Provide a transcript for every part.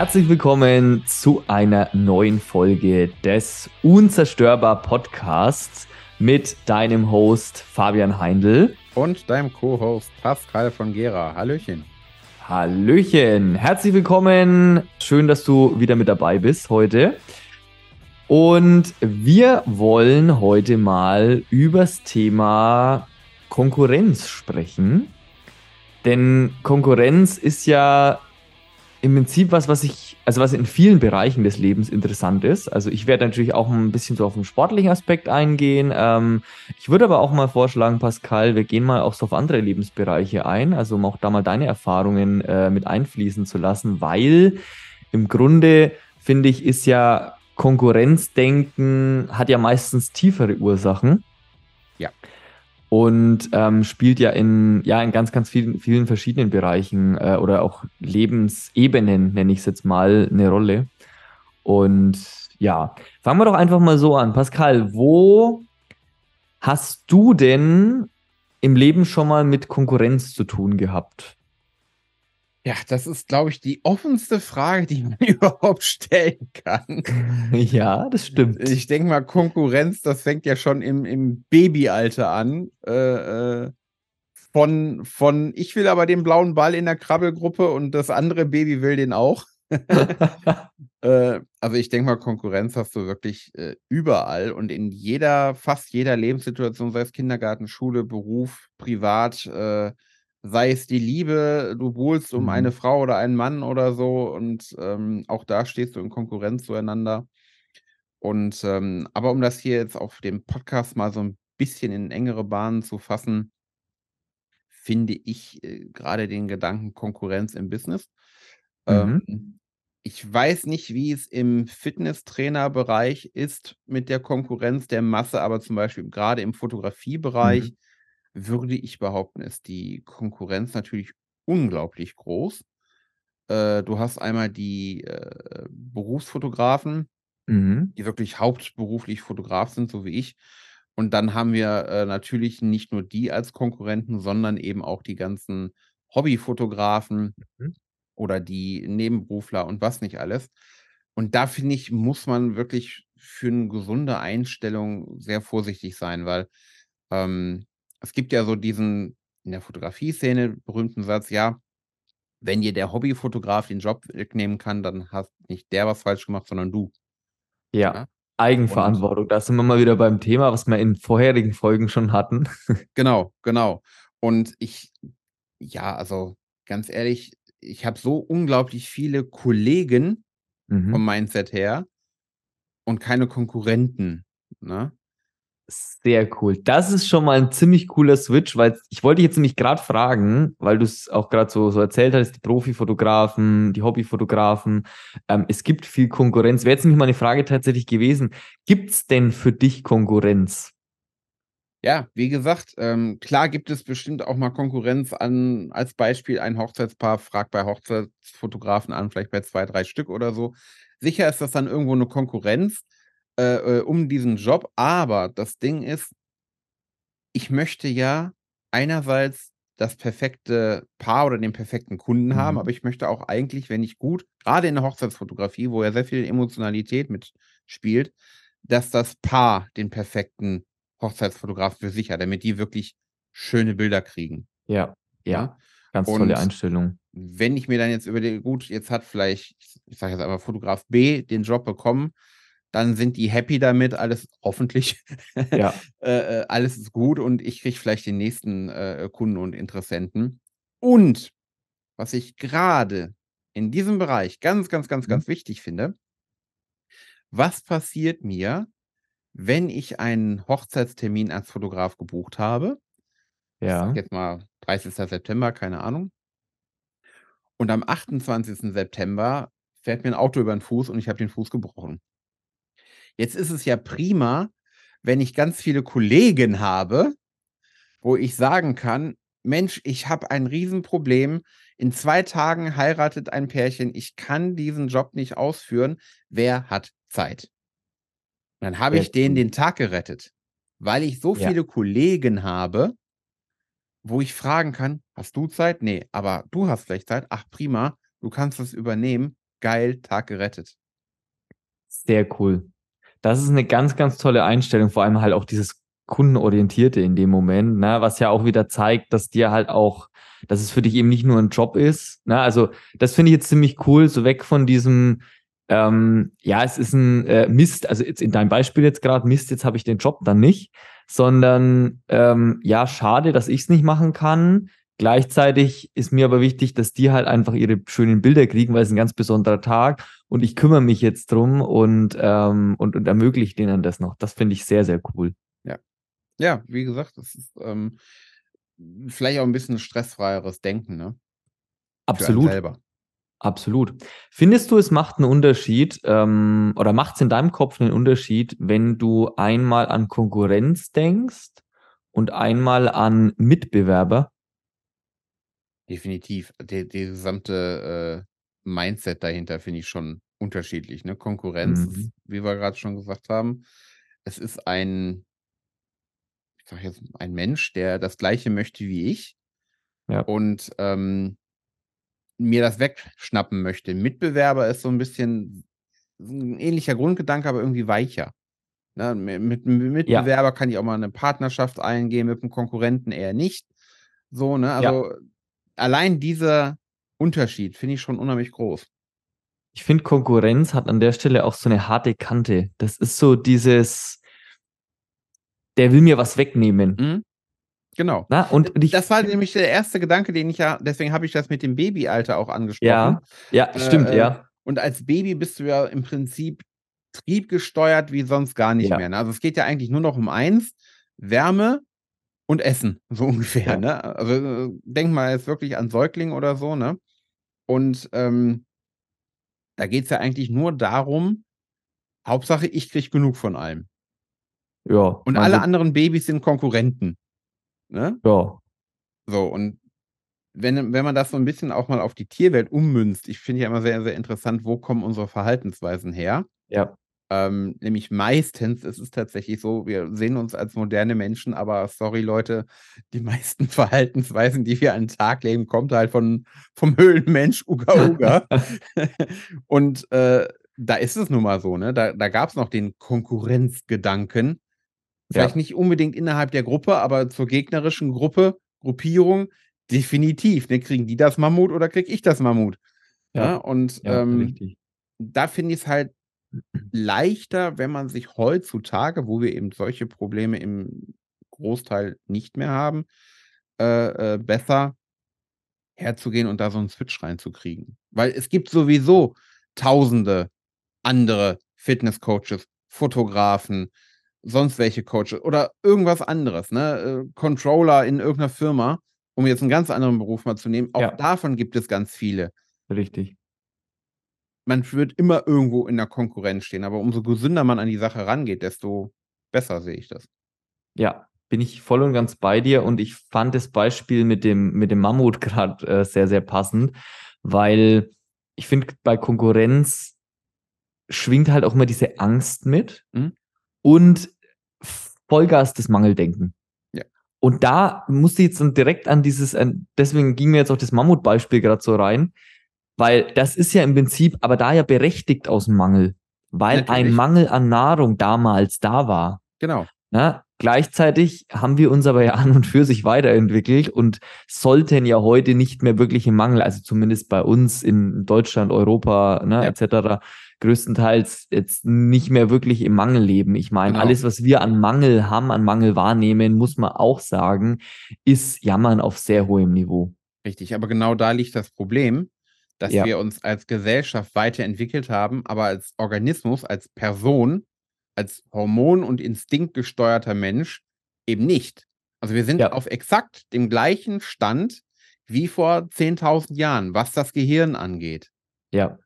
Herzlich willkommen zu einer neuen Folge des Unzerstörbar Podcasts mit deinem Host Fabian Heindl und deinem Co-Host Pascal von Gera. Hallöchen. Hallöchen. Herzlich willkommen. Schön, dass du wieder mit dabei bist heute. Und wir wollen heute mal übers Thema Konkurrenz sprechen. Denn Konkurrenz ist ja im Prinzip was, was ich, also was in vielen Bereichen des Lebens interessant ist. Also ich werde natürlich auch ein bisschen so auf den sportlichen Aspekt eingehen. Ähm, ich würde aber auch mal vorschlagen, Pascal, wir gehen mal auch so auf andere Lebensbereiche ein, also um auch da mal deine Erfahrungen äh, mit einfließen zu lassen, weil im Grunde finde ich, ist ja Konkurrenzdenken hat ja meistens tiefere Ursachen. Ja und ähm, spielt ja in, ja, in ganz, ganz vielen, vielen verschiedenen Bereichen äh, oder auch Lebensebenen, nenne ich es jetzt mal, eine Rolle. Und ja, fangen wir doch einfach mal so an. Pascal, wo hast du denn im Leben schon mal mit Konkurrenz zu tun gehabt? Ja, das ist, glaube ich, die offenste Frage, die man überhaupt stellen kann. Ja, das stimmt. Ich denke mal, Konkurrenz, das fängt ja schon im, im Babyalter an. Äh, äh, von, von, ich will aber den blauen Ball in der Krabbelgruppe und das andere Baby will den auch. äh, also ich denke mal, Konkurrenz hast du wirklich äh, überall und in jeder, fast jeder Lebenssituation, sei es Kindergarten, Schule, Beruf, privat, äh, sei es die Liebe, du buhlst um mhm. eine Frau oder einen Mann oder so und ähm, auch da stehst du in Konkurrenz zueinander. Und ähm, aber um das hier jetzt auf dem Podcast mal so ein bisschen in engere Bahnen zu fassen, finde ich äh, gerade den Gedanken Konkurrenz im Business. Mhm. Ähm, ich weiß nicht, wie es im Fitnesstrainerbereich ist mit der Konkurrenz der Masse, aber zum Beispiel gerade im Fotografiebereich mhm würde ich behaupten, ist die Konkurrenz natürlich unglaublich groß. Äh, du hast einmal die äh, Berufsfotografen, mhm. die wirklich hauptberuflich Fotograf sind, so wie ich. Und dann haben wir äh, natürlich nicht nur die als Konkurrenten, sondern eben auch die ganzen Hobbyfotografen mhm. oder die Nebenberufler und was nicht alles. Und da finde ich, muss man wirklich für eine gesunde Einstellung sehr vorsichtig sein, weil ähm, es gibt ja so diesen in der Fotografie-Szene berühmten Satz, ja, wenn dir der Hobbyfotograf den Job wegnehmen kann, dann hast nicht der was falsch gemacht, sondern du. Ja, ja? Eigenverantwortung. Und, da sind wir mal wieder beim Thema, was wir in vorherigen Folgen schon hatten. genau, genau. Und ich, ja, also ganz ehrlich, ich habe so unglaublich viele Kollegen mhm. vom Mindset her und keine Konkurrenten. Ne? Sehr cool. Das ist schon mal ein ziemlich cooler Switch, weil ich wollte dich jetzt nämlich gerade fragen, weil du es auch gerade so, so erzählt hast, die Profifotografen, die Hobbyfotografen. Ähm, es gibt viel Konkurrenz. Wäre jetzt nämlich mal eine Frage tatsächlich gewesen. Gibt es denn für dich Konkurrenz? Ja, wie gesagt, ähm, klar gibt es bestimmt auch mal Konkurrenz an, als Beispiel ein Hochzeitspaar fragt bei Hochzeitsfotografen an, vielleicht bei zwei, drei Stück oder so. Sicher ist das dann irgendwo eine Konkurrenz äh, äh, um diesen Job. Aber das Ding ist, ich möchte ja einerseits das perfekte Paar oder den perfekten Kunden mhm. haben, aber ich möchte auch eigentlich, wenn ich gut, gerade in der Hochzeitsfotografie, wo ja sehr viel Emotionalität mitspielt, dass das Paar den perfekten Hochzeitsfotograf für sich hat, damit die wirklich schöne Bilder kriegen. Ja, ja. ja? Ganz Und tolle Einstellung. Wenn ich mir dann jetzt überlege, gut, jetzt hat vielleicht, ich sage jetzt einmal Fotograf B den Job bekommen, dann sind die happy damit, alles hoffentlich, ja. äh, äh, alles ist gut und ich kriege vielleicht den nächsten äh, Kunden und Interessenten. Und was ich gerade in diesem Bereich ganz, ganz, ganz, mhm. ganz wichtig finde, was passiert mir, wenn ich einen Hochzeitstermin als Fotograf gebucht habe? Ja. Jetzt mal 30. September, keine Ahnung. Und am 28. September fährt mir ein Auto über den Fuß und ich habe den Fuß gebrochen. Jetzt ist es ja prima, wenn ich ganz viele Kollegen habe, wo ich sagen kann, Mensch, ich habe ein Riesenproblem. In zwei Tagen heiratet ein Pärchen. Ich kann diesen Job nicht ausführen. Wer hat Zeit? dann habe ich denen den Tag gerettet, weil ich so ja. viele Kollegen habe, wo ich fragen kann, hast du Zeit? Nee, aber du hast vielleicht Zeit. Ach, prima, du kannst das übernehmen. geil, Tag gerettet. Sehr cool. Das ist eine ganz, ganz tolle Einstellung, vor allem halt auch dieses Kundenorientierte in dem Moment, ne, was ja auch wieder zeigt, dass dir halt auch, dass es für dich eben nicht nur ein Job ist. Ne? Also das finde ich jetzt ziemlich cool, so weg von diesem, ähm, ja, es ist ein äh, Mist, also jetzt in deinem Beispiel jetzt gerade, Mist, jetzt habe ich den Job dann nicht, sondern ähm, ja, schade, dass ich es nicht machen kann. Gleichzeitig ist mir aber wichtig, dass die halt einfach ihre schönen Bilder kriegen, weil es ein ganz besonderer Tag und ich kümmere mich jetzt drum und, ähm, und, und ermögliche denen das noch. Das finde ich sehr, sehr cool. Ja. Ja, wie gesagt, das ist ähm, vielleicht auch ein bisschen stressfreieres Denken, ne? Absolut. Absolut. Findest du, es macht einen Unterschied ähm, oder macht es in deinem Kopf einen Unterschied, wenn du einmal an Konkurrenz denkst und einmal an Mitbewerber? Definitiv. Die, die gesamte äh, Mindset dahinter finde ich schon unterschiedlich. Ne? Konkurrenz, Mhm. ist, wie wir gerade schon gesagt haben, es ist ein, ich sag jetzt, ein Mensch, der das Gleiche möchte wie ich Ja. und ähm, mir das wegschnappen möchte. Mitbewerber ist so ein bisschen ein ähnlicher Grundgedanke, aber irgendwie weicher. Ne? Mit, mit einem Mitbewerber kann ich auch mal eine Partnerschaft eingehen, mit einem Konkurrenten eher nicht. So, ne? Also allein dieser Unterschied finde ich schon unheimlich groß. Ich finde, Konkurrenz hat an der Stelle auch so eine harte Kante. Das ist so dieses, der will mir was wegnehmen. Mhm. Genau. Na, und ich, Das war nämlich der erste Gedanke, den ich ja, deswegen habe ich das mit dem Babyalter auch angesprochen. ja, ja, Äh, stimmt, äh, ja. Und als Baby bist du ja im Prinzip triebgesteuert wie sonst gar nicht Ja. mehr. Ne? Also es geht ja eigentlich nur noch um eins: Wärme und Essen, so ungefähr. Ja. Ne? Also äh, denk mal jetzt wirklich an Säugling oder so, ne? Und ähm, da geht es ja eigentlich nur darum, Hauptsache, ich kriege genug von allem. Ja. Und alle wird- anderen Babys sind Konkurrenten. Ne? Ja, So, und wenn, wenn man das so ein bisschen auch mal auf die Tierwelt ummünzt, ich finde ja immer sehr, sehr interessant, wo kommen unsere Verhaltensweisen her? ja, Ähm, nämlich meistens ist es tatsächlich so, wir sehen uns als moderne Menschen, aber sorry Leute, die meisten Verhaltensweisen, die wir an den Tag legen, kommt halt von, vom Höhlenmensch Uga Uga. Und äh, da ist es nun mal so, ne? Da, da gab es noch den Konkurrenzgedanken. Vielleicht Ja. nicht unbedingt innerhalb der Gruppe, aber zur gegnerischen Gruppe, Gruppierung, definitiv. Ne? Kriegen die das Mammut oder krieg ich das Mammut? Ja. ja, Und ja, ähm, da finde ich es halt leichter, wenn man sich heutzutage, wo wir eben solche Probleme im Großteil nicht mehr haben, äh, äh, besser herzugehen und da so einen Switch reinzukriegen. Weil es gibt sowieso tausende andere Fitnesscoaches, Fotografen, sonst welche Coaches oder irgendwas anderes, ne? Äh, Controller in irgendeiner Firma, um jetzt einen ganz anderen Beruf mal zu nehmen. Auch Ja. davon gibt es ganz viele Richtig. Man wird immer irgendwo in der Konkurrenz stehen, aber umso gesünder man an die Sache rangeht, desto besser sehe ich das. Ja, bin ich voll und ganz bei dir und ich fand das Beispiel mit dem, mit dem Mammut gerade äh, sehr, sehr passend, weil ich finde, bei Konkurrenz schwingt halt auch immer diese Angst mit Mhm. und Vollgas das Mangeldenken. Ja. Und da musste ich jetzt dann direkt an dieses, an, deswegen ging mir jetzt auch das Mammutbeispiel gerade so rein, weil das ist ja im Prinzip, aber da ja berechtigt aus dem Mangel, weil ein Natürlich. Mangel an Nahrung damals da war. Genau. Na, gleichzeitig haben wir uns aber ja an und für sich weiterentwickelt und sollten ja heute nicht mehr wirklich im Mangel, also zumindest bei uns in Deutschland, Europa, ne, Ja. etc., größtenteils jetzt nicht mehr wirklich im Mangel leben. Ich meine, Genau. alles, was wir an Mangel haben, an Mangel wahrnehmen, muss man auch sagen, ist Jammern auf sehr hohem Niveau. Richtig, aber genau da liegt das Problem, dass Ja. wir uns als Gesellschaft weiterentwickelt haben, aber als Organismus, als Person, als hormon- und instinktgesteuerter Mensch eben nicht. Also wir sind Ja. auf exakt dem gleichen Stand wie vor 10.000 Jahren, was das Gehirn angeht. Ja,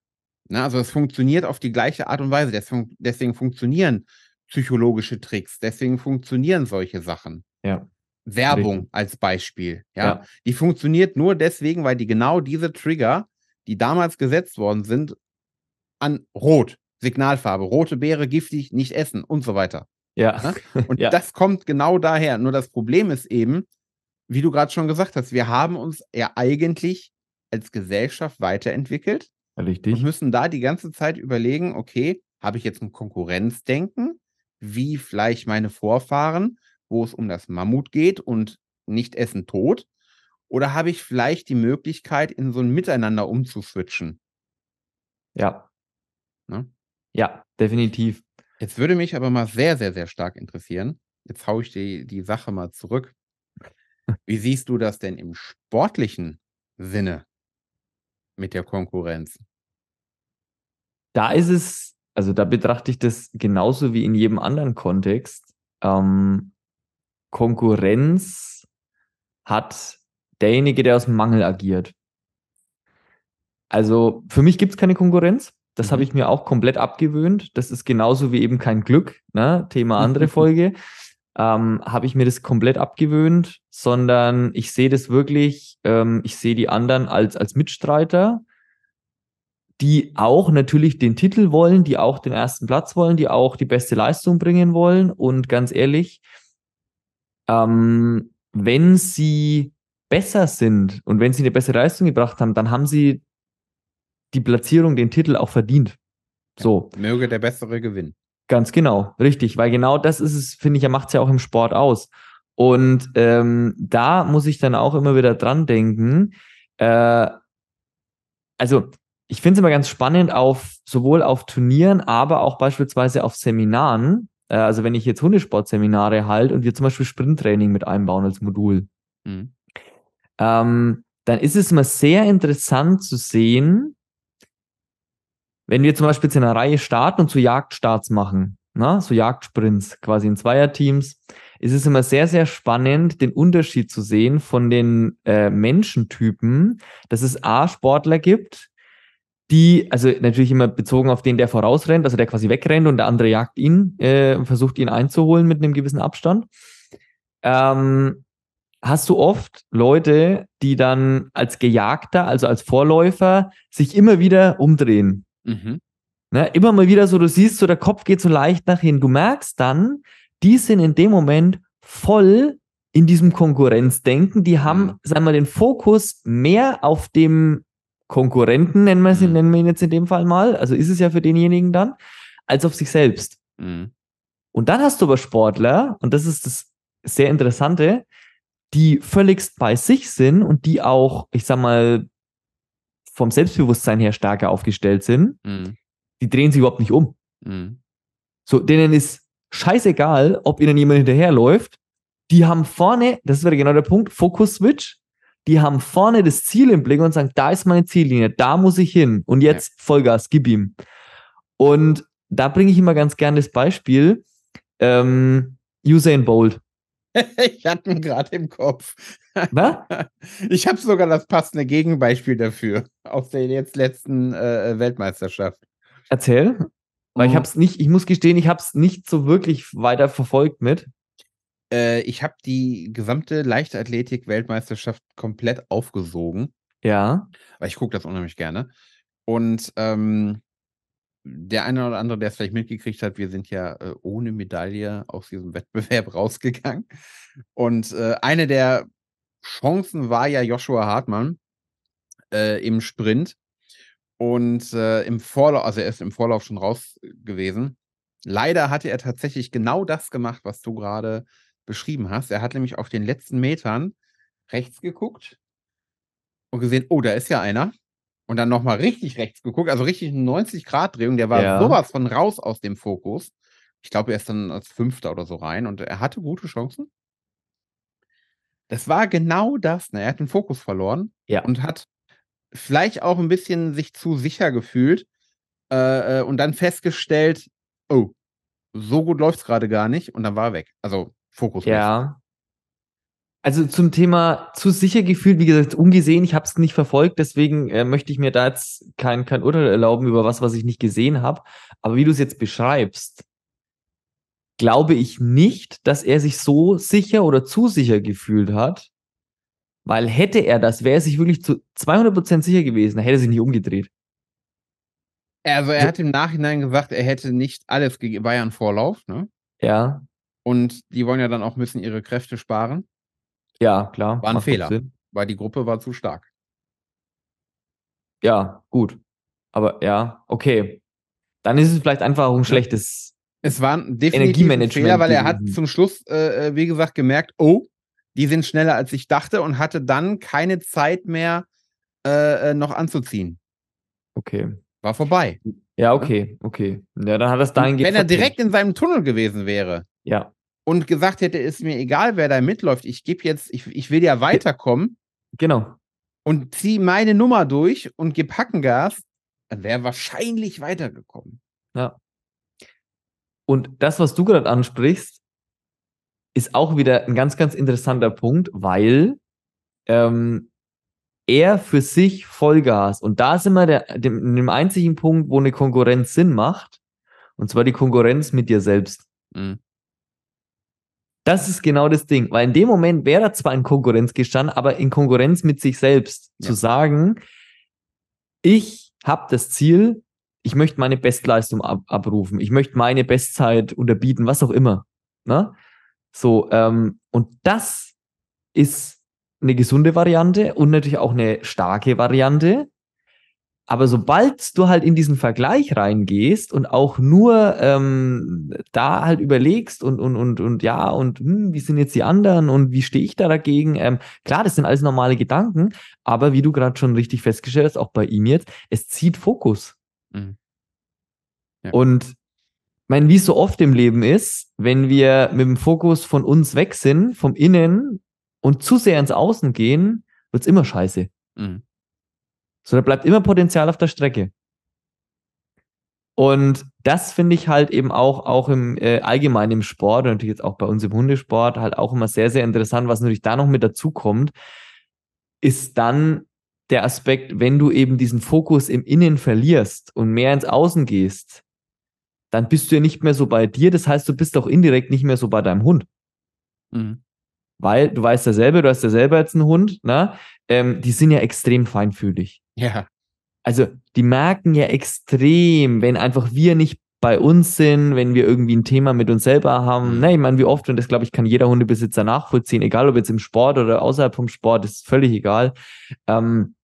Ne, also es funktioniert auf die gleiche Art und Weise. Deswegen, deswegen funktionieren psychologische Tricks, deswegen funktionieren solche Sachen. ja, Werbung als Beispiel. Ja? Ja. Die funktioniert nur deswegen, weil die genau diese Trigger, die damals gesetzt worden sind, an Rot, Signalfarbe, rote Beere, giftig, nicht essen und so weiter. ja, Und Ja. das kommt genau daher. Nur das Problem ist eben, wie du gerade schon gesagt hast, wir haben uns ja eigentlich als Gesellschaft weiterentwickelt. Richtig. und müssen da die ganze Zeit überlegen, okay, habe ich jetzt ein Konkurrenzdenken, wie vielleicht meine Vorfahren, wo es um das Mammut geht und nicht Essen tot? Oder habe ich vielleicht die Möglichkeit, in so ein Miteinander umzuswitchen? Ja. Ne? Ja, definitiv. Jetzt würde mich aber mal sehr, sehr, sehr stark interessieren. Jetzt haue ich die, die Sache mal zurück. Wie siehst du das denn im sportlichen Sinne mit der Konkurrenz? Da ist es, also da betrachte ich das genauso wie in jedem anderen Kontext. Ähm, Konkurrenz hat derjenige, der aus dem Mangel agiert. Also für mich gibt es keine Konkurrenz. Das Mhm. habe ich mir auch komplett abgewöhnt. Das ist genauso wie eben kein Glück, ne? Thema andere Folge. Ähm, habe ich mir das komplett abgewöhnt, sondern ich sehe das wirklich, ähm, ich sehe die anderen als, als Mitstreiter, die auch natürlich den Titel wollen, die auch den ersten Platz wollen, die auch die beste Leistung bringen wollen. Und ganz ehrlich, ähm, wenn sie besser sind und wenn sie eine bessere Leistung gebracht haben, dann haben sie die Platzierung, den Titel auch verdient. So, Möge der Bessere gewinnen. ganz genau, richtig, weil genau das ist es, finde ich, macht es ja auch im Sport aus. Und ähm, da muss ich dann auch immer wieder dran denken. Äh, also, ich finde es immer ganz spannend auf sowohl auf Turnieren, aber auch beispielsweise auf Seminaren. Äh, also, wenn ich jetzt Hundesportseminare halte und wir zum Beispiel Sprinttraining mit einbauen als Modul, Mhm. Ähm, dann ist es immer sehr interessant zu sehen, wenn wir zum Beispiel jetzt in einer Reihe starten und so Jagdstarts machen, ne? so Jagdsprints quasi in Zweierteams, ist es immer sehr, sehr spannend, den Unterschied zu sehen von den äh, Menschentypen, dass es A, Sportler gibt, die, also natürlich immer bezogen auf den, der vorausrennt, also der quasi wegrennt und der andere jagt ihn äh, und versucht ihn einzuholen mit einem gewissen Abstand. Ähm, hast du oft Leute, die dann als Gejagter, also als Vorläufer, sich immer wieder umdrehen. Mhm. Ne? Immer mal wieder so, du siehst so, der Kopf geht so leicht nach hinten. Du merkst dann, die sind in dem Moment voll in diesem Konkurrenzdenken. Die haben, Mhm. sagen wir, den Fokus mehr auf dem Konkurrenten, nennen wir, sie, Mhm. nennen wir ihn jetzt in dem Fall mal, also ist es ja für denjenigen dann, als auf sich selbst. Mhm. Und dann hast du aber Sportler, und das ist das sehr Interessante, die völligst bei sich sind und die auch, ich sag mal, vom Selbstbewusstsein her stärker aufgestellt sind, Mhm. die drehen sich überhaupt nicht um. Mhm. So, denen ist scheißegal, ob ihnen jemand hinterherläuft. Die haben vorne, das wäre genau der Punkt, Fokus-Switch. Die haben vorne das Ziel im Blick und sagen, da ist meine Ziellinie, da muss ich hin. Und jetzt Vollgas, gib ihm. Und da bringe ich immer ganz gerne das Beispiel, ähm, Usain Bolt. Ich hatte ihn gerade im Kopf. Na? Ich habe sogar das passende Gegenbeispiel dafür aus der jetzt letzten äh, Weltmeisterschaft. Erzähl. Weil ich Mhm. habe es nicht, ich muss gestehen, ich habe es nicht so wirklich weiter verfolgt mit. Äh, ich habe die gesamte Leichtathletik-Weltmeisterschaft komplett aufgesogen, Ja. weil ich gucke das unheimlich gerne. Und ähm, der eine oder andere, der es vielleicht mitgekriegt hat, wir sind ja äh, ohne Medaille aus diesem Wettbewerb rausgegangen. Und äh, eine der Chancen war ja Joshua Hartmann äh, im Sprint. Und äh, im Vorlauf, also er ist im Vorlauf schon raus gewesen. Leider hatte er tatsächlich genau das gemacht, was du gerade beschrieben hast. Er hat nämlich auf den letzten Metern rechts geguckt und gesehen, oh, da ist ja einer. Und dann nochmal richtig rechts geguckt, also richtig eine 90-Grad-Drehung. Der war Ja. sowas von raus aus dem Fokus. Ich glaube, er ist dann als Fünfter oder so rein und er hatte gute Chancen. Das war genau das. Ne? Er hat den Fokus verloren Ja. und hat vielleicht auch ein bisschen sich zu sicher gefühlt äh, äh, und dann festgestellt, oh, so gut läuft es gerade gar nicht und dann war er weg. Also Fokus. Ja. Also zum Thema zu sicher gefühlt, wie gesagt, ungesehen, ich habe es nicht verfolgt, deswegen äh, möchte ich mir da jetzt kein, kein Urteil erlauben über was, was ich nicht gesehen habe. Aber wie du es jetzt beschreibst, glaube ich nicht, dass er sich so sicher oder zu sicher gefühlt hat, weil hätte er das, wäre er sich wirklich zu 200% sicher gewesen, dann hätte er sich nicht umgedreht. Also er hat im Nachhinein gesagt, er hätte nicht alles ja ein Vorlauf, ne? Ja, Und die wollen ja dann auch ein bisschen ihre Kräfte sparen, ja, klar. War ein Fehler. Weil die Gruppe war zu stark. Ja, gut. Aber ja, okay. Dann ist es vielleicht einfach auch ein schlechtes. Es war ein definitiv Fehler, weil er hat zum Schluss, äh, äh, wie gesagt, gemerkt, oh, die sind schneller als ich dachte und hatte dann keine Zeit mehr, äh, äh noch anzuziehen. Okay. War vorbei. Ja, okay, okay. Ja, dann hat das dahin Wenn er direkt in seinem Tunnel gewesen wäre. Ja. Und gesagt hätte, ist mir egal, wer da mitläuft, ich gebe jetzt, ich, ich will ja weiterkommen. Genau. Und zieh meine Nummer durch und gib Hackengas, dann wäre er wahrscheinlich weitergekommen. Ja. Und das, was du gerade ansprichst, ist auch wieder ein ganz, ganz interessanter Punkt, weil ähm, er für sich Vollgas, und da sind wir der, dem, dem einzigen Punkt, wo eine Konkurrenz Sinn macht, und zwar die Konkurrenz mit dir selbst. Mhm. Das ist genau das Ding, weil in dem Moment wäre er zwar in Konkurrenz gestanden, aber in Konkurrenz mit sich selbst ja. zu sagen, ich habe das Ziel, ich möchte meine Bestleistung ab abrufen, ich möchte meine Bestzeit unterbieten, was auch immer. Ne? So, ähm, und das ist eine gesunde Variante und natürlich auch eine starke Variante. Aber sobald du halt in diesen Vergleich reingehst und auch nur ähm, da halt überlegst und, und, und, und ja, und hm, wie sind jetzt die anderen und wie stehe ich da dagegen? Ähm, klar, das sind alles normale Gedanken, aber wie du gerade schon richtig festgestellt hast, auch bei ihm jetzt, es zieht Fokus. Mhm. Ja. Und meine, wie es so oft im Leben ist, wenn wir mit dem Fokus von uns weg sind, vom Innen und zu sehr ins Außen gehen, wird's immer scheiße. Mhm. So, da bleibt immer Potenzial auf der Strecke. Und das finde ich halt eben auch, auch im äh, allgemeinen im Sport und natürlich jetzt auch bei uns im Hundesport halt auch immer sehr, sehr interessant, was natürlich da noch mit dazu kommt, ist dann der Aspekt, wenn du eben diesen Fokus im Innen verlierst und mehr ins Außen gehst, dann bist du ja nicht mehr so bei dir. Das heißt, du bist auch indirekt nicht mehr so bei deinem Hund. Mhm. Weil du weißt ja selber, du hast ja selber jetzt einen Hund, ne? Ähm, die sind ja extrem feinfühlig. Ja. Also die merken ja extrem, wenn einfach wir nicht bei uns sind, wenn wir irgendwie ein Thema mit uns selber haben. Mhm. Ne, ich meine, wie oft, und das glaube ich, kann jeder Hundebesitzer nachvollziehen, egal ob jetzt im Sport oder außerhalb vom Sport, ist völlig egal. Ähm,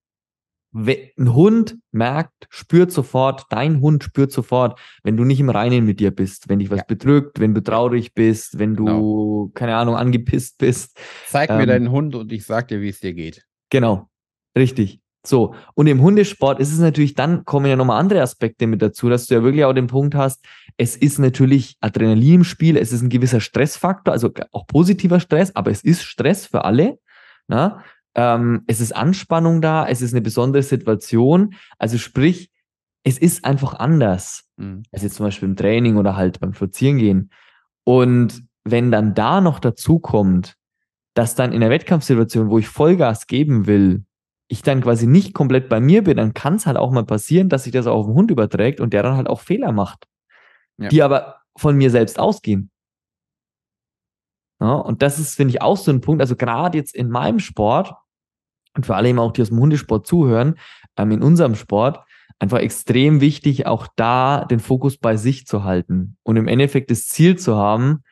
ein Hund merkt, spürt sofort, dein Hund spürt sofort, wenn du nicht im Reinen mit dir bist, wenn dich was ja. bedrückt, wenn du traurig bist, wenn du, genau. keine Ahnung, angepisst bist. Zeig ähm, mir deinen Hund und ich sag dir, wie es dir geht. Genau, richtig. So, und im Hundesport ist es natürlich, dann kommen ja nochmal andere Aspekte mit dazu, dass du ja wirklich auch den Punkt hast, es ist natürlich Adrenalin im Spiel, es ist ein gewisser Stressfaktor, also auch positiver Stress, aber es ist Stress für alle. Na? Ähm, es ist Anspannung da, es ist eine besondere Situation. Also sprich, es ist einfach anders. Mhm. als jetzt zum Beispiel im Training oder halt beim Spazierengehen. Und wenn dann da noch dazu kommt, dass dann in der Wettkampfsituation, wo ich Vollgas geben will, ich dann quasi nicht komplett bei mir bin, dann kann es halt auch mal passieren, dass sich das auf den Hund überträgt und der dann halt auch Fehler macht, ja. die aber von mir selbst ausgehen. Ja, und das ist, finde ich, auch so ein Punkt. Also gerade jetzt in meinem Sport und vor allem auch die aus dem Hundesport zuhören, ähm, in unserem Sport, einfach extrem wichtig, auch da den Fokus bei sich zu halten und im Endeffekt das Ziel zu haben,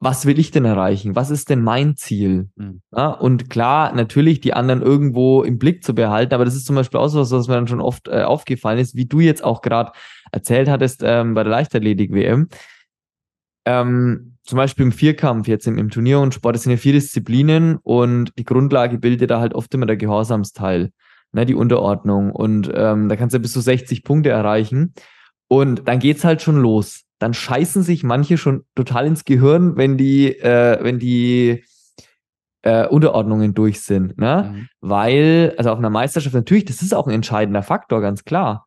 was will ich denn erreichen? Was ist denn mein Ziel? Mhm. Ja, und klar, natürlich die anderen irgendwo im Blick zu behalten, aber das ist zum Beispiel auch so was, was mir dann schon oft äh, aufgefallen ist, wie du jetzt auch gerade erzählt hattest ähm, bei der Leichtathletik-WM. Ähm, zum Beispiel im Vierkampf jetzt im, im Turnier und Sport, das sind ja vier Disziplinen und die Grundlage bildet da halt oft immer der Gehorsamsteil, ne, die Unterordnung. Und ähm, da kannst du ja bis zu 60 Punkte erreichen. Und dann geht's halt schon los dann scheißen sich manche schon total ins Gehirn, wenn die, äh, wenn die äh, Unterordnungen durch sind. Ne? Mhm. Weil, also auf einer Meisterschaft natürlich, das ist auch ein entscheidender Faktor, ganz klar.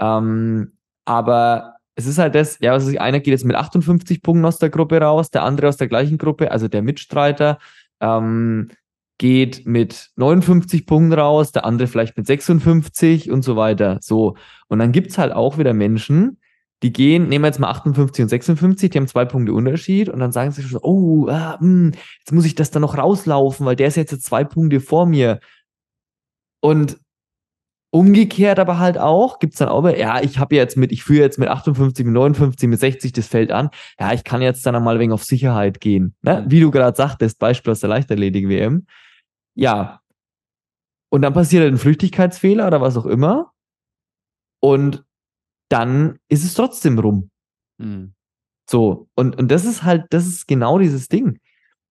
Ähm, aber es ist halt das, ja, also einer geht jetzt mit 58 Punkten aus der Gruppe raus, der andere aus der gleichen Gruppe, also der Mitstreiter, ähm, geht mit 59 Punkten raus, der andere vielleicht mit 56 und so weiter. So. Und dann gibt's halt auch wieder Menschen, die gehen, nehmen wir jetzt mal 58 und 56, die haben zwei Punkte Unterschied und dann sagen sie schon, oh, ah, mh, hm, jetzt muss ich das dann noch rauslaufen, weil der ist jetzt zwei Punkte vor mir. Und umgekehrt aber halt auch, gibt es dann auch, ja, ich habe jetzt mit, ich führe jetzt mit 58, mit 59, mit 60 das Feld an, ja, ich kann jetzt dann einmal ein wenig auf Sicherheit gehen. Ne? Wie du gerade sagtest, Beispiel aus der Leichtathletik-WM. Ja. Und dann passiert halt ein Flüchtigkeitsfehler oder was auch immer. Und dann ist es trotzdem rum. Mhm. So, und, und das ist halt, das ist genau dieses Ding.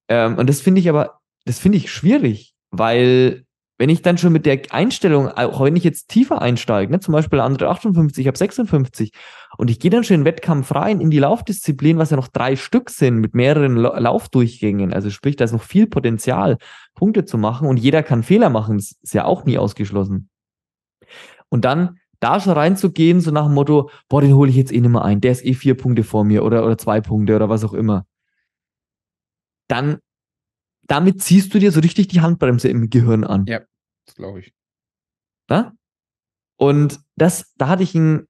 Ähm, und das finde ich aber, das finde ich schwierig, weil wenn ich dann schon mit der Einstellung, auch wenn ich jetzt tiefer einsteige, ne, zum Beispiel andere 58, ich habe 56 und ich gehe dann schon in Wettkampf rein in die Laufdisziplin, was ja noch drei Stück sind mit mehreren La Laufdurchgängen, also sprich, da ist noch viel Potenzial, Punkte zu machen und jeder kann Fehler machen, das ist ja auch nie ausgeschlossen. Und dann da schon reinzugehen, so nach dem Motto, boah, den hole ich jetzt eh nicht mehr ein, der ist eh vier Punkte vor mir oder, oder zwei Punkte oder was auch immer. Dann, damit ziehst du dir so richtig die Handbremse im Gehirn an. Ja, das glaube ich. Na? Und das, da hatte ich eine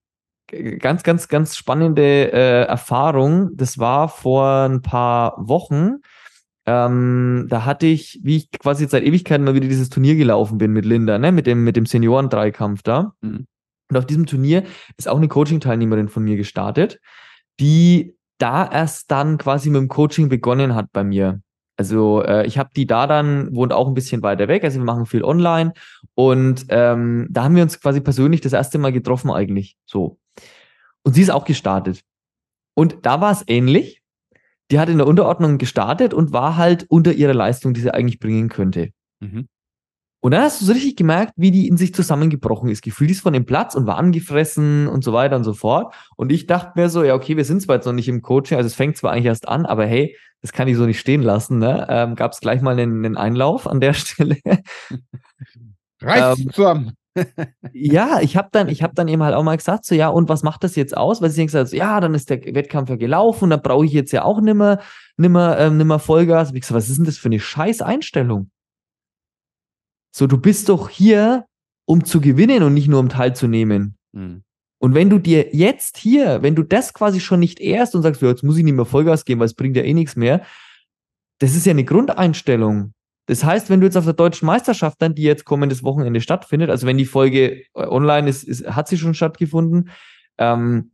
ganz, ganz, ganz spannende äh, Erfahrung. Das war vor ein paar Wochen. Ähm, da hatte ich, wie ich quasi seit Ewigkeiten mal wieder dieses Turnier gelaufen bin mit Linda, ne, mit dem, mit dem Senioren-Dreikampf da. Mhm. Und auf diesem Turnier ist auch eine Coaching-Teilnehmerin von mir gestartet, die da erst dann quasi mit dem Coaching begonnen hat bei mir. Also äh, ich habe die da dann, wohnt auch ein bisschen weiter weg, also wir machen viel online und ähm, da haben wir uns quasi persönlich das erste Mal getroffen eigentlich, so. Und sie ist auch gestartet. Und da war es ähnlich. Die hat in der Unterordnung gestartet und war halt unter ihrer Leistung, die sie eigentlich bringen könnte. Mhm. Und dann hast du so richtig gemerkt, wie die in sich zusammengebrochen ist. Gefühlt ist von dem Platz und war angefressen und so weiter und so fort. Und ich dachte mir so, ja, okay, wir sind zwar jetzt noch nicht im Coaching, also es fängt zwar eigentlich erst an, aber hey, das kann ich so nicht stehen lassen. Ne? Ähm, Gab es gleich mal einen, einen, Einlauf an der Stelle. Reiß ähm, zusammen. ja, ich habe dann, ich habe dann eben halt auch mal gesagt, so ja, und was macht das jetzt aus? Weil sie gesagt, so, ja, dann ist der Wettkampf ja gelaufen, dann brauche ich jetzt ja auch nimmer, nimmer, ähm, nimmer Vollgas. Ich gesagt, was ist denn das für eine scheiß Einstellung? So, du bist doch hier, um zu gewinnen und nicht nur um teilzunehmen. Mhm. Und wenn du dir jetzt hier, wenn du das quasi schon nicht ehrst und sagst, ja, jetzt muss ich nicht mehr Vollgas geben, weil es bringt ja eh nichts mehr, das ist ja eine Grundeinstellung. Das heißt, wenn du jetzt auf der deutschen Meisterschaft dann, die jetzt kommendes Wochenende stattfindet, also wenn die Folge äh, online ist, ist hat sie schon stattgefunden, ähm,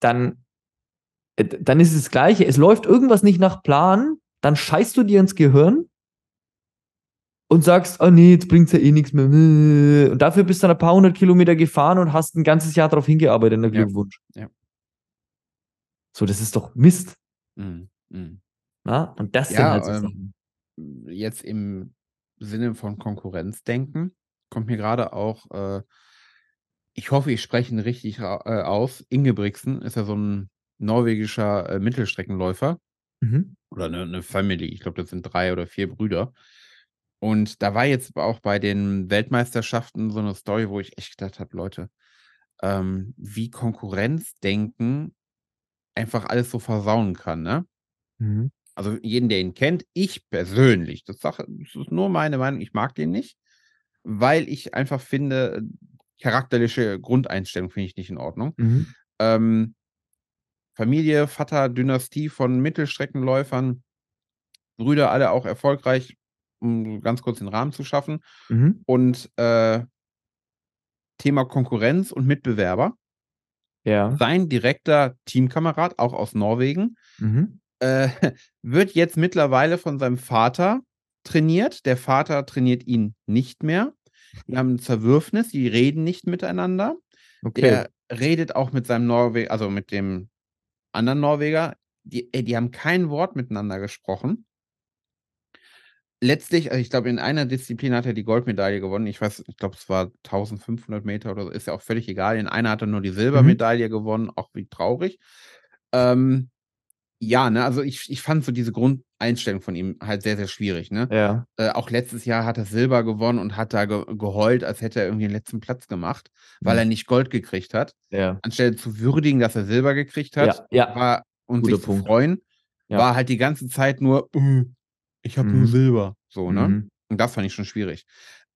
dann, äh, dann ist es das Gleiche. Es läuft irgendwas nicht nach Plan, dann scheißt du dir ins Gehirn und sagst, oh nee, jetzt bringt's ja eh nichts mehr. Und dafür bist du dann ein paar hundert Kilometer gefahren und hast ein ganzes Jahr darauf hingearbeitet, der Glückwunsch. Ja. ja. So, das ist doch Mist. Mhm. Mhm. Na? Und das ja, sind halt so ähm, Sachen. Jetzt im Sinne von Konkurrenzdenken kommt mir gerade auch, äh, ich hoffe, ich spreche ihn richtig äh, aus. Ingebrigtsen ist ja so ein norwegischer äh, Mittelstreckenläufer. Mhm. Oder eine, eine Family. Ich glaube, das sind drei oder vier Brüder. Und da war jetzt auch bei den Weltmeisterschaften so eine Story, wo ich echt gedacht habe, Leute, ähm, wie Konkurrenzdenken einfach alles so versauen kann, ne? Mhm. Also jeden, der ihn kennt, ich persönlich, das, Sache, das ist nur meine Meinung, ich mag den nicht, weil ich einfach finde, charakterliche Grundeinstellung finde ich nicht in Ordnung. Mhm. Ähm, Familie, Vater, Dynastie von Mittelstreckenläufern, Brüder alle auch erfolgreich, um ganz kurz den Rahmen zu schaffen. Mhm. Und äh, Thema Konkurrenz und Mitbewerber. Ja. Sein direkter Teamkamerad, auch aus Norwegen, mhm. äh, wird jetzt mittlerweile von seinem Vater trainiert. Der Vater trainiert ihn nicht mehr. Die haben ein Zerwürfnis, die reden nicht miteinander. Okay. Der redet auch mit seinem Norweger, also mit dem anderen Norweger. Die, die haben kein Wort miteinander gesprochen letztlich, also ich glaube, in einer Disziplin hat er die Goldmedaille gewonnen. Ich weiß, ich glaube, es war 1500 Meter oder so, ist ja auch völlig egal. In einer hat er nur die mhm. Silbermedaille mhm. gewonnen, auch wie traurig. Ähm, ja, ne, also ich, ich fand so diese Grundeinstellung von ihm halt sehr, sehr schwierig, ne? Ja. Äh, auch letztes Jahr hat er Silber gewonnen und hat da ge geheult, als hätte er irgendwie den letzten Platz gemacht, weil mhm. er nicht Gold gekriegt hat. Ja. Anstelle zu würdigen, dass er Silber gekriegt hat, ja, ja. war und Guter sich Punkt. zu freuen, ja. war halt die ganze Zeit nur, uh, ich habe mhm. nur Silber. So, ne? Mhm. Und das fand ich schon schwierig.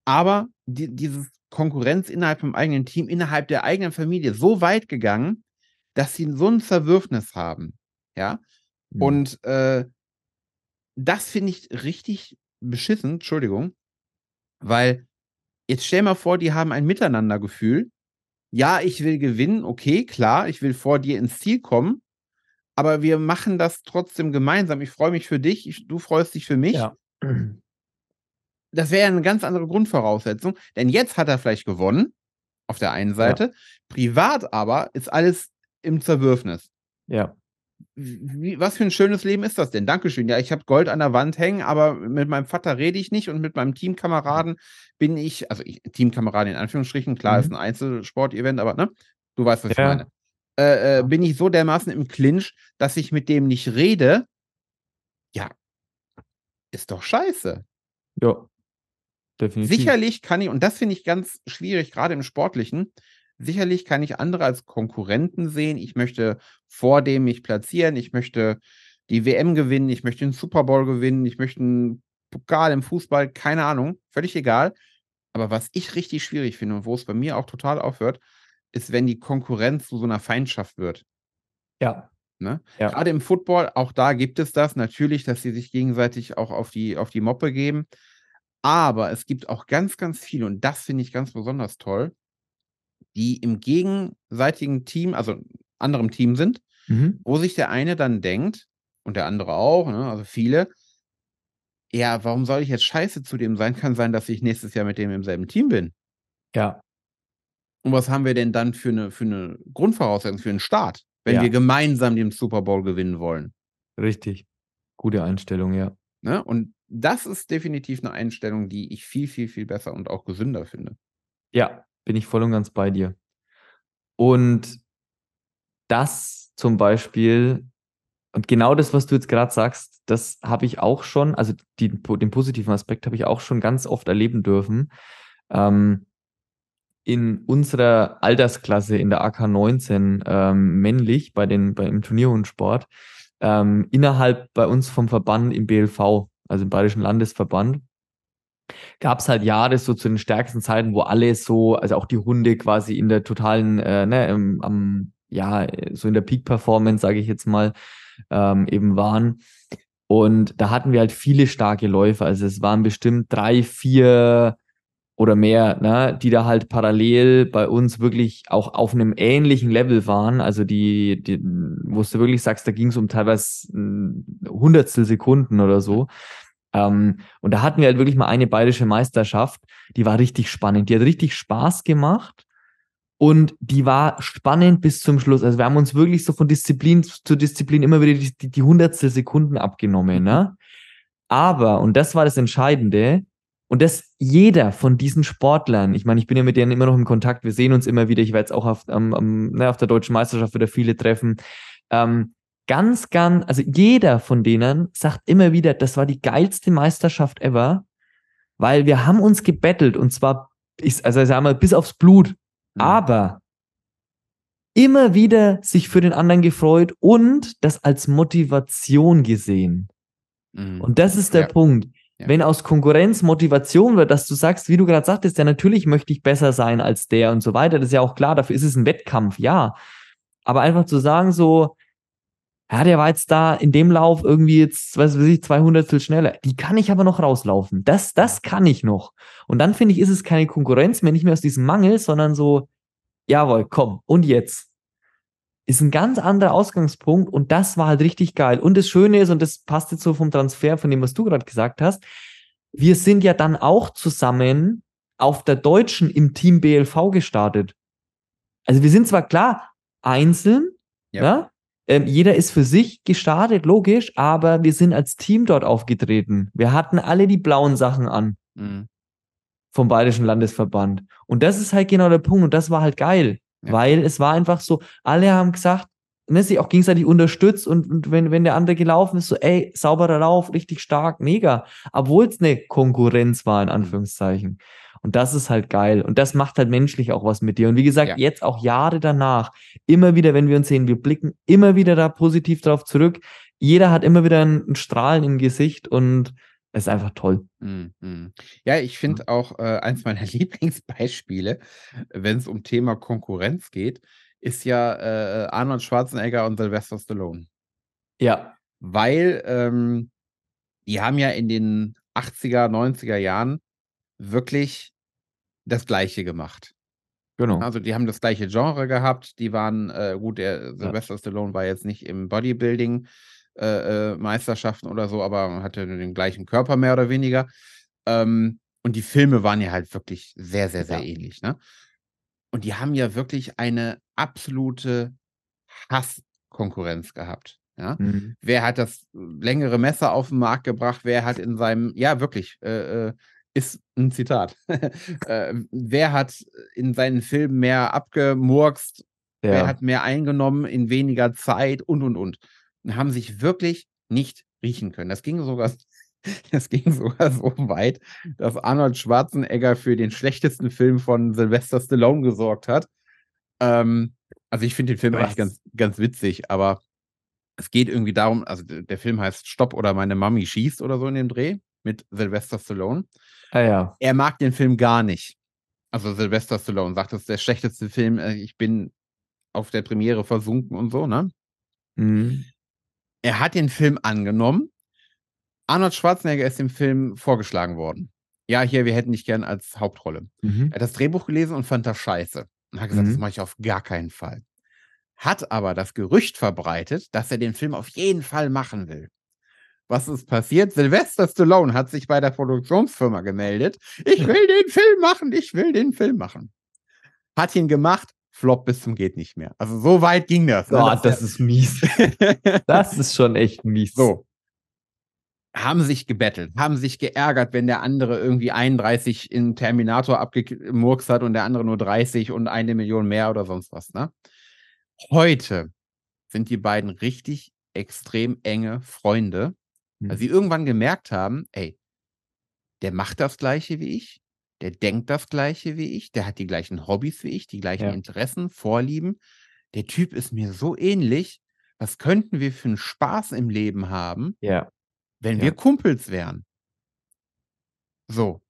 Aber die, diese Konkurrenz innerhalb vom eigenen Team, innerhalb der eigenen Familie so weit gegangen, dass sie so ein Zerwürfnis haben. Ja. Mhm. Und äh, das finde ich richtig beschissen, Entschuldigung, weil jetzt stell mal vor, die haben ein Miteinandergefühl. Ja, ich will gewinnen, okay, klar, ich will vor dir ins Ziel kommen, aber wir machen das trotzdem gemeinsam. Ich freue mich für dich, ich, du freust dich für mich. Ja. Das wäre eine ganz andere Grundvoraussetzung, denn jetzt hat er vielleicht gewonnen, auf der einen Seite. Ja. Privat aber ist alles im Zerwürfnis. Ja. Wie, was für ein schönes Leben ist das denn? Dankeschön. Ja, ich habe Gold an der Wand hängen, aber mit meinem Vater rede ich nicht und mit meinem Teamkameraden bin ich, also ich, Teamkameraden in Anführungsstrichen, klar, mhm. ist ein Einzelsport-Event, aber ne, du weißt, was ja. ich meine. Äh, äh, bin ich so dermaßen im Clinch, dass ich mit dem nicht rede. Ja, ist doch scheiße. Ja, definitiv. Sicherlich kann ich, und das finde ich ganz schwierig, gerade im Sportlichen, sicherlich kann ich andere als Konkurrenten sehen. Ich möchte vor dem mich platzieren, ich möchte die WM gewinnen, ich möchte den Super Bowl gewinnen, ich möchte einen Pokal im Fußball, keine Ahnung, völlig egal. Aber was ich richtig schwierig finde und wo es bei mir auch total aufhört, ist, wenn die Konkurrenz zu so einer Feindschaft wird. Ja. Ne? ja. Gerade im Football, auch da gibt es das natürlich, dass sie sich gegenseitig auch auf die, auf die Moppe geben. Aber es gibt auch ganz, ganz viele, und das finde ich ganz besonders toll, die im gegenseitigen Team, also anderem Team sind, mhm. wo sich der eine dann denkt, und der andere auch, ne, also viele, ja, warum soll ich jetzt scheiße zu dem sein? Kann sein, dass ich nächstes Jahr mit dem im selben Team bin. Ja. Und was haben wir denn dann für eine, für eine Grundvoraussetzung, für einen Start, wenn ja. wir gemeinsam den Super Bowl gewinnen wollen? Richtig. Gute Einstellung, ja. Ne? Und das ist definitiv eine Einstellung, die ich viel, viel, viel besser und auch gesünder finde. Ja, bin ich voll und ganz bei dir. Und das zum Beispiel, und genau das, was du jetzt gerade sagst, das habe ich auch schon, also die, den positiven Aspekt habe ich auch schon ganz oft erleben dürfen. Ähm, in unserer Altersklasse in der AK 19 ähm, männlich bei den beim Turnierhundsport ähm, innerhalb bei uns vom Verband im BLV, also im Bayerischen Landesverband, gab es halt Jahre so zu den stärksten Zeiten, wo alle so, also auch die Hunde quasi in der totalen, äh, ne, im, am, ja, so in der Peak-Performance, sage ich jetzt mal, ähm, eben waren. Und da hatten wir halt viele starke Läufer. Also es waren bestimmt drei, vier oder mehr, ne, die da halt parallel bei uns wirklich auch auf einem ähnlichen Level waren. Also die, die wo du wirklich sagst, da ging es um teilweise Hundertstel Sekunden oder so. Ähm, und da hatten wir halt wirklich mal eine bayerische Meisterschaft, die war richtig spannend. Die hat richtig Spaß gemacht und die war spannend bis zum Schluss. Also wir haben uns wirklich so von Disziplin zu Disziplin immer wieder die, die, die Hundertstel Sekunden abgenommen. Ne? Aber, und das war das Entscheidende, und dass jeder von diesen Sportlern, ich meine, ich bin ja mit denen immer noch im Kontakt, wir sehen uns immer wieder, ich werde jetzt auch auf, ähm, ne, auf der deutschen Meisterschaft wieder viele treffen. Ähm, ganz, ganz, also jeder von denen sagt immer wieder, das war die geilste Meisterschaft ever, weil wir haben uns gebettelt und zwar, ich, also sagen wir, bis aufs Blut, mhm. aber immer wieder sich für den anderen gefreut und das als Motivation gesehen. Mhm. Und das ist der ja. Punkt. Ja. Wenn aus Konkurrenz Motivation wird, dass du sagst, wie du gerade sagtest, ja, natürlich möchte ich besser sein als der und so weiter, das ist ja auch klar, dafür ist es ein Wettkampf, ja. Aber einfach zu sagen, so, ja, der war jetzt da in dem Lauf irgendwie jetzt, was weiß ich, 200 schneller. Die kann ich aber noch rauslaufen. Das, das kann ich noch. Und dann finde ich, ist es keine Konkurrenz mehr, nicht mehr aus diesem Mangel, sondern so, jawohl, komm, und jetzt. Ist ein ganz anderer Ausgangspunkt und das war halt richtig geil. Und das Schöne ist, und das passt jetzt so vom Transfer, von dem, was du gerade gesagt hast, wir sind ja dann auch zusammen auf der Deutschen im Team BLV gestartet. Also wir sind zwar klar einzeln, ja, ja ähm, jeder ist für sich gestartet, logisch, aber wir sind als Team dort aufgetreten. Wir hatten alle die blauen Sachen an. Mhm. Vom Bayerischen Landesverband. Und das ist halt genau der Punkt. Und das war halt geil. Ja. Weil es war einfach so, alle haben gesagt, ne, sich auch gegenseitig unterstützt und, und, wenn, wenn der andere gelaufen ist, so, ey, sauberer Lauf, richtig stark, mega. Obwohl es eine Konkurrenz war, in mhm. Anführungszeichen. Und das ist halt geil. Und das macht halt menschlich auch was mit dir. Und wie gesagt, ja. jetzt auch Jahre danach, immer wieder, wenn wir uns sehen, wir blicken immer wieder da positiv drauf zurück. Jeder hat immer wieder ein, ein Strahlen im Gesicht und ist einfach toll. Mhm. Ja, ich finde auch äh, eins meiner Lieblingsbeispiele, wenn es um Thema Konkurrenz geht, ist ja äh, Arnold Schwarzenegger und Sylvester Stallone. Ja. Weil ähm, die haben ja in den 80er, 90er Jahren wirklich das Gleiche gemacht. Genau. Also die haben das gleiche Genre gehabt. Die waren, äh, gut, der Sylvester ja. Stallone war jetzt nicht im Bodybuilding äh, äh, Meisterschaften oder so, aber hatte den gleichen Körper mehr oder weniger. Ähm, und die Filme waren ja halt wirklich sehr, sehr, sehr ja. ähnlich. Ne? Und die haben ja wirklich eine absolute Hasskonkurrenz gehabt. Ja? Mhm. Wer hat das längere Messer auf den Markt gebracht? Wer hat in seinem, ja, wirklich, äh, äh ist ein Zitat. äh, wer hat in seinen Filmen mehr abgemurkst? Ja. Wer hat mehr eingenommen in weniger Zeit und und und? Haben sich wirklich nicht riechen können. Das ging sogar, das ging sogar so weit, dass Arnold Schwarzenegger für den schlechtesten Film von Sylvester Stallone gesorgt hat. Ähm, also ich finde den Film Was? eigentlich ganz, ganz witzig, aber es geht irgendwie darum, also der der Film heißt Stopp oder meine Mami schießt oder so in dem Dreh mit Sylvester Stallone. Ah ja. Er mag den Film gar nicht. Also Sylvester Stallone sagt, das ist der schlechteste Film. äh, Ich bin auf der Premiere versunken und so, ne? Mhm. Er hat den Film angenommen. Arnold Schwarzenegger ist dem Film vorgeschlagen worden. Ja, hier, wir hätten dich gern als Hauptrolle. Mhm. Er hat das Drehbuch gelesen und fand das scheiße. Und hat gesagt, Mhm. das mache ich auf gar keinen Fall. Hat aber das Gerücht verbreitet, dass er den Film auf jeden Fall machen will. Was ist passiert? Sylvester Stallone hat sich bei der Produktionsfirma gemeldet. Ich will den Film machen, ich will den Film machen. Hat ihn gemacht, flop bis zum geht nicht mehr. Also so weit ging das. ne, Oh, dass das ist mies. Das ist schon echt mies. so. Haben sich gebettelt, haben sich geärgert, wenn der andere irgendwie 31 in Terminator abgemurkst hat und der andere nur 30 und eine Million mehr oder sonst was, ne? Heute sind die beiden richtig extrem enge Freunde, weil Mhm. sie irgendwann gemerkt haben, ey, der macht das Gleiche wie ich, der denkt das Gleiche wie ich, der hat die gleichen Hobbys wie ich, die gleichen Ja. Interessen, Vorlieben. Der Typ ist mir so ähnlich. Was könnten wir für einen Spaß im Leben haben, Ja. wenn Ja. wir Kumpels wären? So.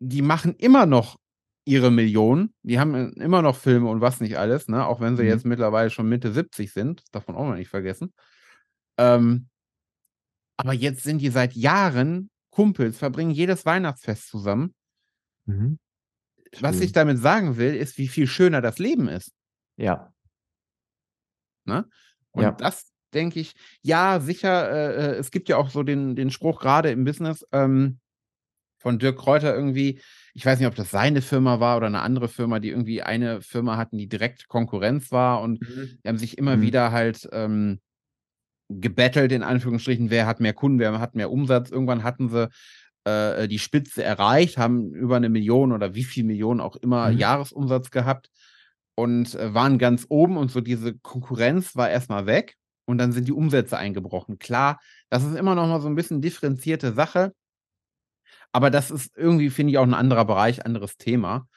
Die machen immer noch ihre Millionen. Die haben äh, immer noch Filme und was nicht alles, ne? Auch wenn sie Mhm. jetzt mittlerweile schon Mitte 70 sind. Das darf man auch noch nicht vergessen. Ähm, aber jetzt sind die seit Jahren Kumpels, verbringen jedes Weihnachtsfest zusammen. Mhm. Was ich damit sagen will, ist, wie viel schöner das Leben ist. Ja. Ne? Und Ja. das denke ich, ja, sicher, äh, äh, es gibt ja auch so den, den Spruch gerade im Business ähm, von Dirk Kräuter irgendwie, ich weiß nicht, ob das seine Firma war oder eine andere Firma, die irgendwie eine Firma hatten, die direkt Konkurrenz war und die haben sich immer Mhm. wieder halt ähm, gebettelt, in Anführungsstrichen, wer hat mehr Kunden, wer hat mehr Umsatz. Irgendwann hatten sie äh, die Spitze erreicht, haben über eine Million oder wie viel Millionen auch immer Mhm. Jahresumsatz gehabt und äh, waren ganz oben und so diese Konkurrenz war erstmal weg und dann sind die Umsätze eingebrochen. Klar, das ist immer noch mal so ein bisschen differenzierte Sache, aber das ist irgendwie, finde ich, auch ein anderer Bereich, anderes Thema.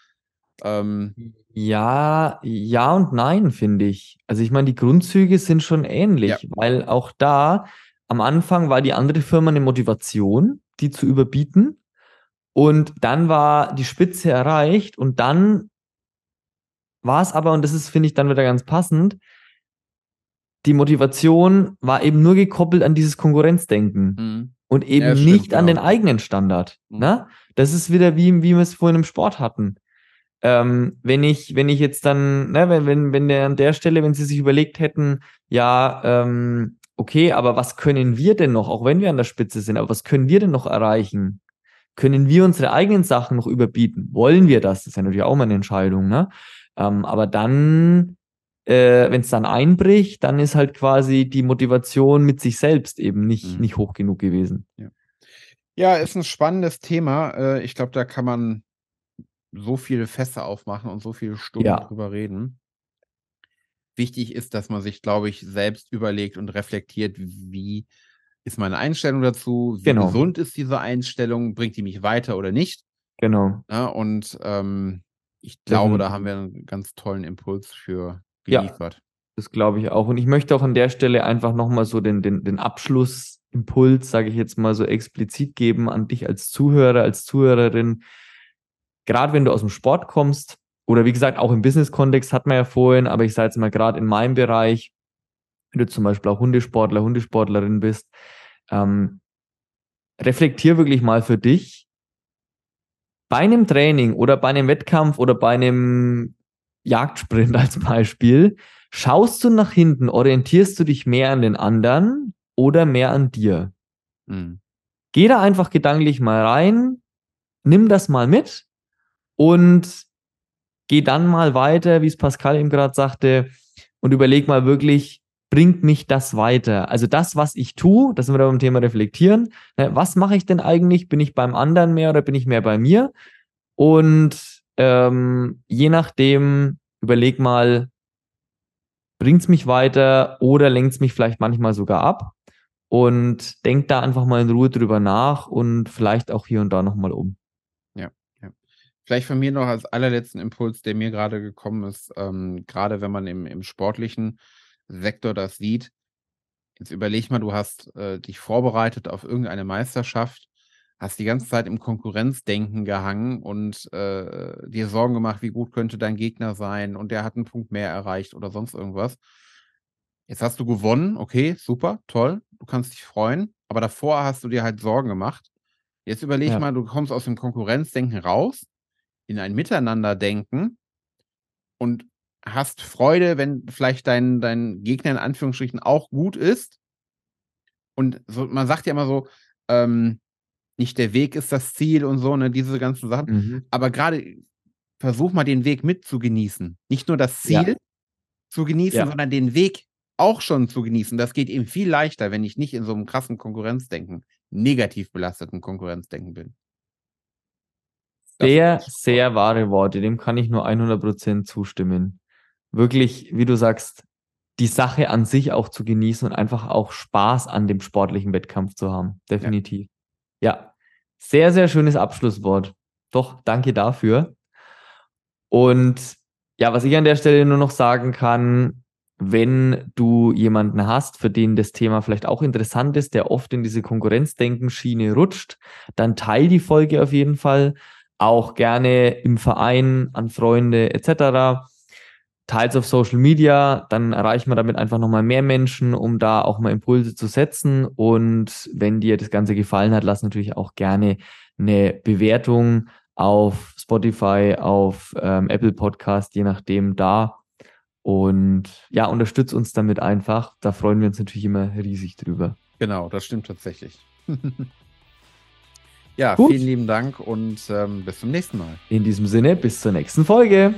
Ähm, Ja, ja und nein, finde ich. Also ich meine, die Grundzüge sind schon ähnlich, weil auch da am Anfang war die andere Firma eine Motivation, die zu überbieten. Und dann war die Spitze erreicht und dann war es aber, und das ist, finde ich, dann wieder ganz passend, die Motivation war eben nur gekoppelt an dieses Konkurrenzdenken mh, und eben Ja, stimmt, nicht an den genau. eigenen Standard. Mhm. Ne? Das ist wieder wie, wie wir es vorhin im Sport hatten. Ähm, wenn ich, wenn ich jetzt dann, ne, wenn, wenn, wenn der an der Stelle, wenn sie sich überlegt hätten, ja, ähm, okay, aber was können wir denn noch, auch wenn wir an der Spitze sind, aber was können wir denn noch erreichen? Können wir unsere eigenen Sachen noch überbieten? Wollen wir das? Das ist ja natürlich auch mal eine Entscheidung, ne? Ähm, aber dann, äh, wenn es dann einbricht, dann ist halt quasi die Motivation mit sich selbst eben nicht, Mhm. nicht hoch genug gewesen. Ja, ist ein spannendes Thema. Äh, ich glaube, da kann man so viele Fässer aufmachen und so viele Stunden Ja. drüber reden. Wichtig ist, dass man sich, glaube ich, selbst überlegt und reflektiert, wie ist meine Einstellung dazu, wie Genau. gesund ist diese Einstellung, bringt die mich weiter oder nicht. Genau. Ja, und ähm, ich glaube, da haben wir einen ganz tollen Impuls für Ja. geliefert. Das glaube ich auch. Und ich möchte auch an der Stelle einfach nochmal so den, den, den Abschlussimpuls, sage ich jetzt mal so explizit geben an dich als Zuhörer, als Zuhörerin. Gerade wenn du aus dem Sport kommst oder wie gesagt auch im Business-Kontext hat man ja vorhin, aber ich sage jetzt mal gerade in meinem Bereich, wenn du zum Beispiel auch Hundesportler, Hundesportlerin bist, ähm, reflektier wirklich mal für dich bei einem Training oder bei einem Wettkampf oder bei einem Jagdsprint als Beispiel, schaust du nach hinten, orientierst du dich mehr an den anderen oder mehr an dir? Mhm. Geh da einfach gedanklich mal rein, nimm das mal mit und geh dann mal weiter, wie es Pascal eben gerade sagte, und überleg mal wirklich, bringt mich das weiter? Also das, was ich tue, das sind wir beim Thema reflektieren. Ne, was mache ich denn eigentlich? Bin ich beim anderen mehr oder bin ich mehr bei mir? Und ähm, je nachdem, überleg mal, bringt es mich weiter oder lenkt es mich vielleicht manchmal sogar ab? Und denk da einfach mal in Ruhe drüber nach und vielleicht auch hier und da nochmal um. Vielleicht von mir noch als allerletzten Impuls, der mir gerade gekommen ist, ähm, gerade wenn man im, im sportlichen Sektor das sieht. Jetzt überleg mal, du hast äh, dich vorbereitet auf irgendeine Meisterschaft, hast die ganze Zeit im Konkurrenzdenken gehangen und äh, dir Sorgen gemacht, wie gut könnte dein Gegner sein und der hat einen Punkt mehr erreicht oder sonst irgendwas. Jetzt hast du gewonnen, okay, super, toll, du kannst dich freuen, aber davor hast du dir halt Sorgen gemacht. Jetzt überleg ja. mal, du kommst aus dem Konkurrenzdenken raus in ein Miteinanderdenken und hast Freude, wenn vielleicht dein, dein Gegner in Anführungsstrichen auch gut ist. Und so, man sagt ja immer so, ähm, nicht der Weg ist das Ziel und so, ne, diese ganzen Sachen. Mhm. Aber gerade versuch mal den Weg mit zu genießen. Nicht nur das Ziel ja. zu genießen, ja. sondern den Weg auch schon zu genießen. Das geht eben viel leichter, wenn ich nicht in so einem krassen Konkurrenzdenken, negativ belasteten Konkurrenzdenken bin. Sehr, sehr wahre Worte. Dem kann ich nur 100% zustimmen wirklich, wie du sagst, die Sache an sich auch zu genießen und einfach auch Spaß an dem sportlichen Wettkampf zu haben. Definitiv. Ja, ja. sehr, sehr schönes Abschlusswort. Doch, danke dafür. Und ja, was ich an der Stelle nur noch sagen kann, wenn du jemanden hast, für den das Thema vielleicht auch interessant ist, der oft in diese Konkurrenzdenken-Schiene rutscht, dann teil die Folge auf jeden Fall. Auch gerne im Verein, an Freunde etc teils auf Social Media, dann erreichen wir damit einfach nochmal mehr Menschen, um da auch mal Impulse zu setzen. Und wenn dir das Ganze gefallen hat, lass natürlich auch gerne eine Bewertung auf Spotify, auf ähm, Apple Podcast, je nachdem da. Und ja, unterstützt uns damit einfach. Da freuen wir uns natürlich immer riesig drüber. Genau, das stimmt tatsächlich. ja, Gut. vielen lieben Dank und ähm, bis zum nächsten Mal. In diesem Sinne, bis zur nächsten Folge.